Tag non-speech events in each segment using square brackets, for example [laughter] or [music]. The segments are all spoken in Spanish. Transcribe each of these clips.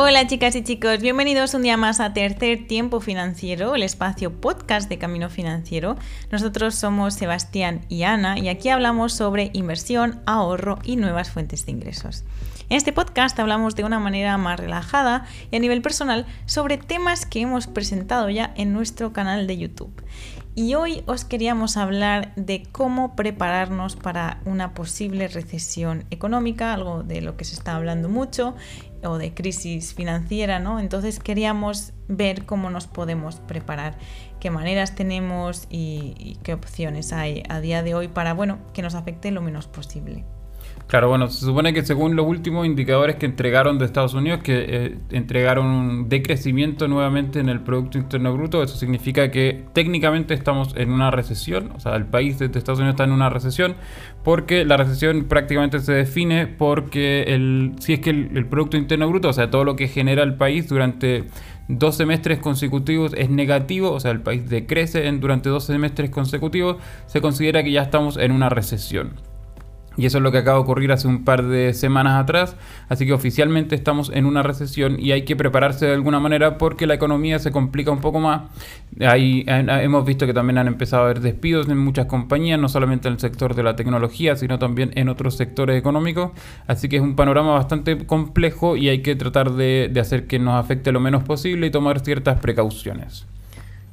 Hola chicas y chicos, bienvenidos un día más a Tercer Tiempo Financiero, el espacio podcast de Camino Financiero. Nosotros somos Sebastián y Ana y aquí hablamos sobre inversión, ahorro y nuevas fuentes de ingresos. En este podcast hablamos de una manera más relajada y a nivel personal sobre temas que hemos presentado ya en nuestro canal de YouTube. Y hoy os queríamos hablar de cómo prepararnos para una posible recesión económica, algo de lo que se está hablando mucho, o de crisis financiera, ¿no? Entonces queríamos ver cómo nos podemos preparar, qué maneras tenemos y, qué opciones hay a día de hoy para, bueno, que nos afecte lo menos posible. Claro, bueno, se supone que según los últimos indicadores que entregaron de Estados Unidos, que eh, entregaron un decrecimiento nuevamente en el Producto Interno Bruto, eso significa que técnicamente estamos en una recesión, o sea, el país de Estados Unidos está en una recesión, porque la recesión prácticamente se define porque el, si es que el, Producto Interno Bruto, o sea, todo lo que genera el país durante dos semestres consecutivos es negativo, o sea, el país decrece durante dos semestres consecutivos, se considera que ya estamos en una recesión. Y eso es lo que acaba de ocurrir hace un par de semanas atrás. Así que oficialmente estamos en una recesión y hay que prepararse de alguna manera porque la economía se complica un poco más. Ahí hemos visto que también han empezado a haber despidos en muchas compañías, no solamente en el sector de la tecnología, sino también en otros sectores económicos. Así que es un panorama bastante complejo y hay que tratar de, de hacer que nos afecte lo menos posible y tomar ciertas precauciones.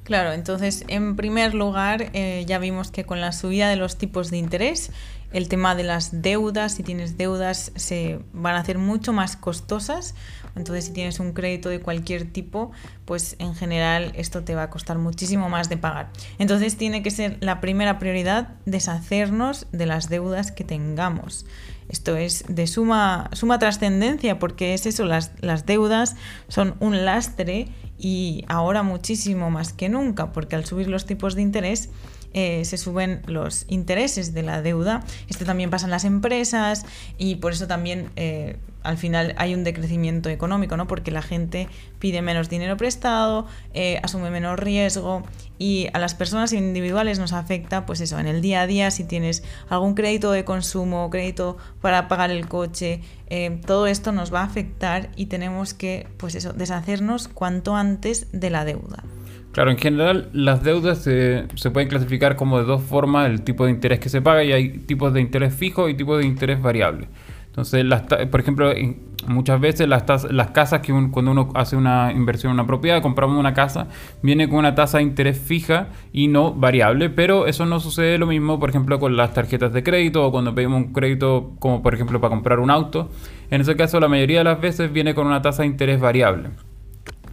Claro, entonces en primer lugar eh, ya vimos que con la subida de los tipos de interés, el tema de las deudas, si tienes deudas, se van a hacer mucho más costosas. Entonces si tienes un crédito de cualquier tipo, pues en general esto te va a costar muchísimo más de pagar. Entonces tiene que ser la primera prioridad deshacernos de las deudas que tengamos. Esto es de suma, suma trascendencia porque es eso, las, las deudas son un lastre y ahora muchísimo más que nunca, porque al subir los tipos de interés eh, se suben los intereses de la deuda. Esto también pasa en las empresas y por eso también eh, al final hay un decrecimiento económico, ¿no? Porque la gente pide menos dinero prestado, eh, asume menos riesgo y a las personas individuales nos afecta, pues eso, en el día a día, si tienes algún crédito de consumo, crédito para pagar el coche, eh, todo esto nos va a afectar y tenemos que, pues eso, deshacernos cuanto antes de la deuda. Claro, en general las deudas se, se, pueden clasificar como de dos formas, el tipo de interés que se paga y hay tipos de interés fijo y tipos de interés variable. Entonces, las, por ejemplo, muchas veces las, las casas que cuando uno hace una inversión en una propiedad, compramos una casa, viene con una tasa de interés fija y no variable, pero eso no sucede lo mismo, por ejemplo, con las tarjetas de crédito o cuando pedimos un crédito como por ejemplo para comprar un auto. En ese caso, la mayoría de las veces viene con una tasa de interés variable.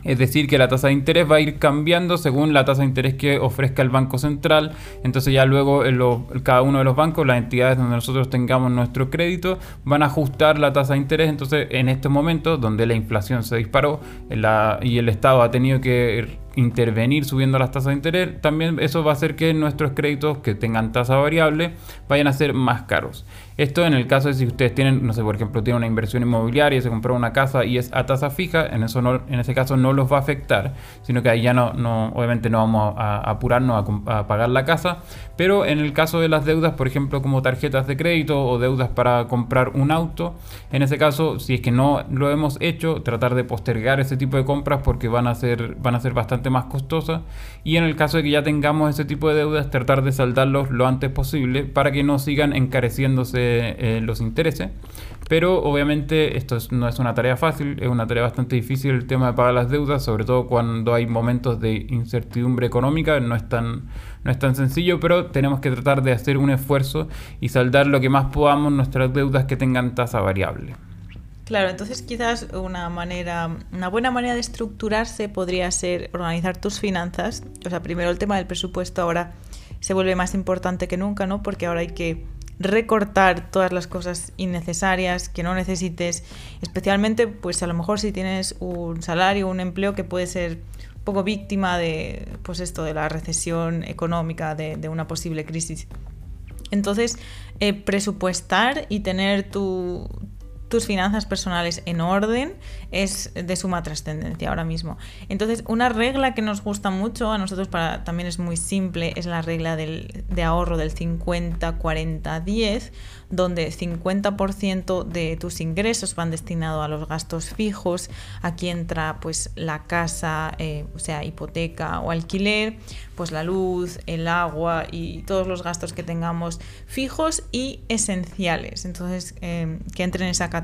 Es decir, que la tasa de interés va a ir cambiando según la tasa de interés que ofrezca el Banco Central. Entonces ya luego lo, cada uno de los bancos, las entidades donde nosotros tengamos nuestro crédito, van a ajustar la tasa de interés. Entonces en estos momentos donde la inflación se disparó la, y el Estado ha tenido que intervenir subiendo las tasas de interés, también eso va a hacer que nuestros créditos que tengan tasa variable vayan a ser más caros. Esto en el caso de si ustedes tienen, no sé, por ejemplo, tienen una inversión inmobiliaria, se compró una casa y es a tasa fija, en, eso no, en ese caso no los va a afectar, sino que ahí ya no, no obviamente no vamos a, apurarnos a, a, pagar la casa. Pero en el caso de las deudas, por ejemplo, como tarjetas de crédito o deudas para comprar un auto, en ese caso, si es que no lo hemos hecho, tratar de postergar ese tipo de compras porque van a ser, van a ser bastante más costosas. Y en el caso de que ya tengamos ese tipo de deudas, tratar de saldarlos lo antes posible para que no sigan encareciéndose eh, los intereses. Pero obviamente esto no es una tarea fácil, es una tarea bastante difícil el tema de pagar las deudas, sobre todo cuando hay momentos de incertidumbre económica, no es tan, no es tan sencillo, pero tenemos que tratar de hacer un esfuerzo y saldar lo que más podamos nuestras deudas que tengan tasa variable. Claro, entonces quizás una manera, una buena manera de estructurarse podría ser organizar tus finanzas. O sea, primero el tema del presupuesto ahora se vuelve más importante que nunca, ¿no? Porque ahora hay que recortar todas las cosas innecesarias que no necesites, especialmente pues a lo mejor si tienes un salario, un empleo que puede ser un poco víctima de pues esto de la recesión económica, de, de una posible crisis. Entonces, eh, presupuestar y tener tu, tus finanzas personales en orden es de suma trascendencia ahora mismo. Entonces, una regla que nos gusta mucho a nosotros para también es muy simple, es la regla del, de ahorro del 50-40-10, donde 50% de tus ingresos van destinados a los gastos fijos. Aquí entra pues la casa, eh, o sea, hipoteca o alquiler, pues la luz, el agua y todos los gastos que tengamos fijos y esenciales. Entonces, eh, que entre en esa categoría.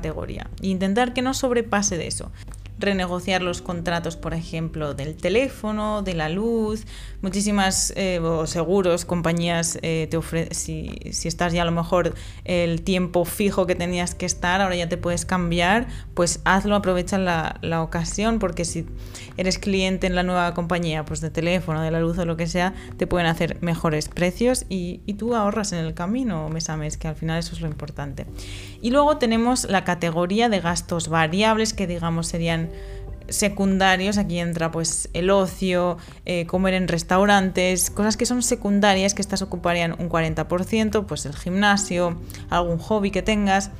E intentar que no sobrepase de eso renegociar los contratos, por ejemplo, del teléfono, de la luz, muchísimas eh, seguros, compañías eh, te ofrecen, si, estás ya a lo mejor el tiempo fijo que tenías que estar, ahora ya te puedes cambiar, pues hazlo, aprovecha la, la, ocasión, porque si eres cliente en la nueva compañía, pues de teléfono, de la luz o lo que sea, te pueden hacer mejores precios y, y tú ahorras en el camino mes a que al final eso es lo importante. Y luego tenemos la categoría de gastos variables, que digamos serían secundarios, aquí entra pues el ocio, eh, comer en restaurantes, cosas que son secundarias que estas ocuparían un 40%, pues el gimnasio, algún hobby que tengas.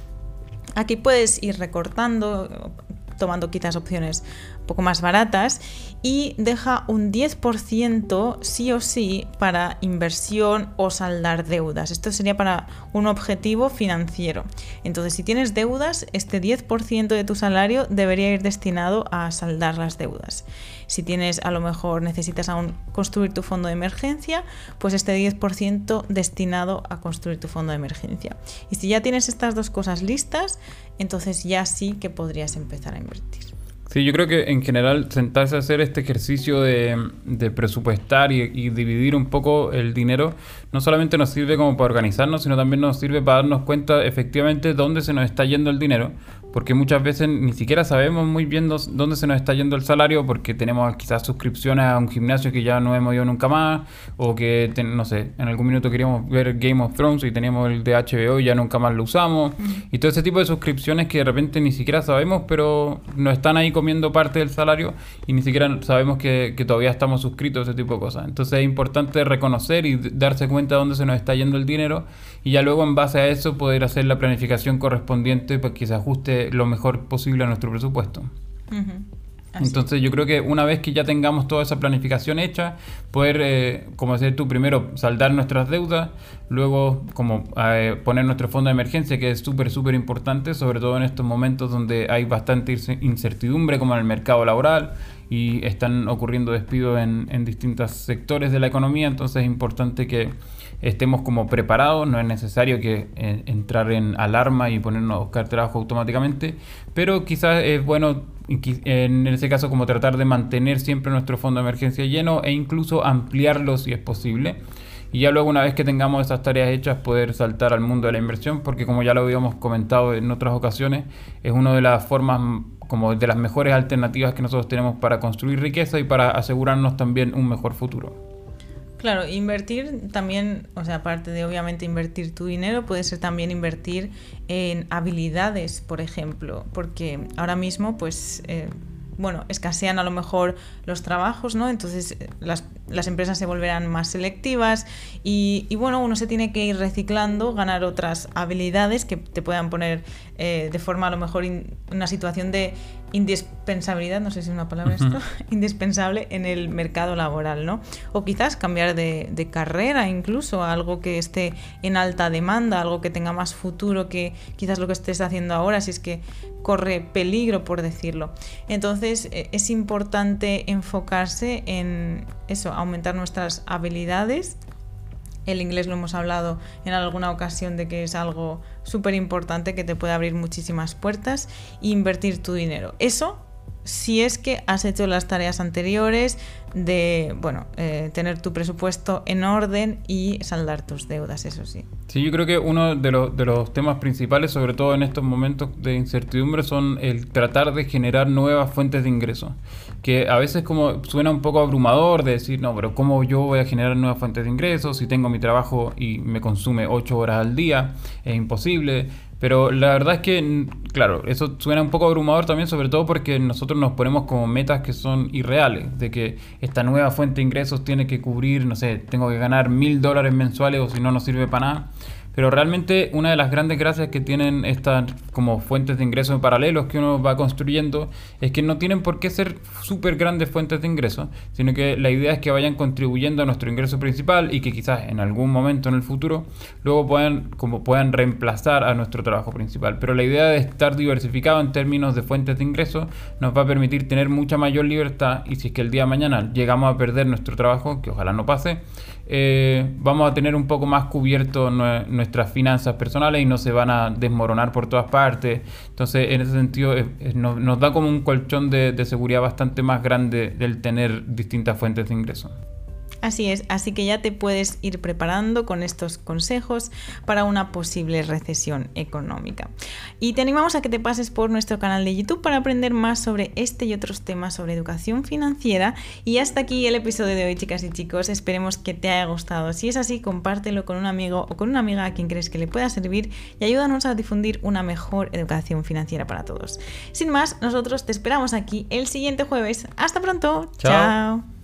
Aquí puedes ir recortando, tomando quizás opciones poco más baratas y deja un 10% sí o sí para inversión o saldar deudas. Esto sería para un objetivo financiero. Entonces, si tienes deudas, este 10% de tu salario debería ir destinado a saldar las deudas. Si tienes, a lo mejor necesitas aún construir tu fondo de emergencia, pues este 10% destinado a construir tu fondo de emergencia. Y si ya tienes estas dos cosas listas, entonces ya sí que podrías empezar a invertir. Sí, yo creo que en general sentarse a hacer este ejercicio de, presupuestar y, y, dividir un poco el dinero no solamente nos sirve como para organizarnos, sino también nos sirve para darnos cuenta efectivamente dónde se nos está yendo el dinero porque muchas veces ni siquiera sabemos muy bien dónde se nos está yendo el salario porque tenemos quizás suscripciones a un gimnasio que ya no hemos ido nunca más o que, no sé, en algún minuto queríamos ver Game of Thrones y teníamos el de HBO y ya nunca más lo usamos y todo ese tipo de suscripciones que de repente ni siquiera sabemos pero nos están ahí comiendo parte del salario y ni siquiera sabemos que, que todavía estamos suscritos a ese tipo de cosas. Entonces es importante reconocer y darse cuenta de dónde se nos está yendo el dinero y ya luego en base a eso poder hacer la planificación correspondiente para que se ajuste lo mejor posible a nuestro presupuesto. Entonces yo creo que una vez que ya tengamos toda esa planificación hecha, poder, eh, como decías tú, primero saldar nuestras deudas, luego como eh, poner nuestro fondo de emergencia, que es súper, súper importante, sobre todo en estos momentos donde hay bastante incertidumbre como en el mercado laboral y están ocurriendo despidos en, en distintos sectores de la economía, entonces es importante que estemos como preparados, no es necesario que eh, entrar en alarma y ponernos a buscar trabajo automáticamente, pero quizás es bueno en ese caso como tratar de mantener siempre nuestro fondo de emergencia lleno e incluso ampliarlo si es posible. Y ya luego una vez que tengamos esas tareas hechas poder saltar al mundo de la inversión, porque como ya lo habíamos comentado en otras ocasiones, es una de las formas como de las mejores alternativas que nosotros tenemos para construir riqueza y para asegurarnos también un mejor futuro. Claro, invertir también, o sea, aparte de obviamente invertir tu dinero, puede ser también invertir en habilidades, por ejemplo, porque ahora mismo, pues, eh, bueno, escasean a lo mejor los trabajos, ¿no? Entonces eh, las, las empresas se volverán más selectivas y, y, bueno, uno se tiene que ir reciclando, ganar otras habilidades que te puedan poner eh, de forma a lo mejor en una situación de indispensabilidad, no sé si es una palabra esto, [laughs] indispensable en el mercado laboral, ¿no? O quizás cambiar de, de, carrera incluso, algo que esté en alta demanda, algo que tenga más futuro que quizás lo que estés haciendo ahora, si es que corre peligro, por decirlo. Entonces eh, es importante enfocarse en eso, aumentar nuestras habilidades el inglés lo hemos hablado en alguna ocasión de que es algo súper importante que te puede abrir muchísimas puertas e invertir tu dinero. Eso si es que has hecho las tareas anteriores de, bueno, eh, tener tu presupuesto en orden y saldar tus deudas, eso sí. Sí, yo creo que uno de los, de los temas principales, sobre todo en estos momentos de incertidumbre, son el tratar de generar nuevas fuentes de ingresos. Que a veces como suena un poco abrumador de decir, no, pero ¿cómo yo voy a generar nuevas fuentes de ingresos si tengo mi trabajo y me consume 8 horas al día? Es imposible pero la verdad es que, claro, eso suena un poco abrumador también, sobre todo porque nosotros nos ponemos como metas que son irreales, de que esta nueva fuente de ingresos tiene que cubrir, no sé, tengo que ganar mil dólares mensuales o si no, no sirve para nada. Pero realmente una de las grandes gracias que tienen estas como fuentes de ingresos paralelos que uno va construyendo, es que no tienen por qué ser súper grandes fuentes de ingresos, sino que la idea es que vayan contribuyendo a nuestro ingreso principal y que quizás en algún momento en el futuro luego puedan, como puedan reemplazar a nuestro trabajo principal. Pero la idea de estar diversificado en términos de fuentes de ingresos nos va a permitir tener mucha mayor libertad y si es que el día de mañana llegamos a perder nuestro trabajo, que ojalá no pase, eh, vamos a tener un poco más cubierto nuestras finanzas personales y no se van a desmoronar por todas partes. Entonces, en ese sentido, nos, da como un colchón de, seguridad bastante más grande del tener distintas fuentes de ingreso. Así es, así que ya te puedes ir preparando con estos consejos para una posible recesión económica. Y te animamos a que te pases por nuestro canal de YouTube para aprender más sobre este y otros temas sobre educación financiera. Y hasta aquí el episodio de hoy, chicas y chicos. Esperemos que te haya gustado. Si es así, compártelo con un amigo o con una amiga a quien crees que le pueda servir y ayúdanos a difundir una mejor educación financiera para todos. Sin más, nosotros te esperamos aquí el siguiente jueves. Hasta pronto. Chao.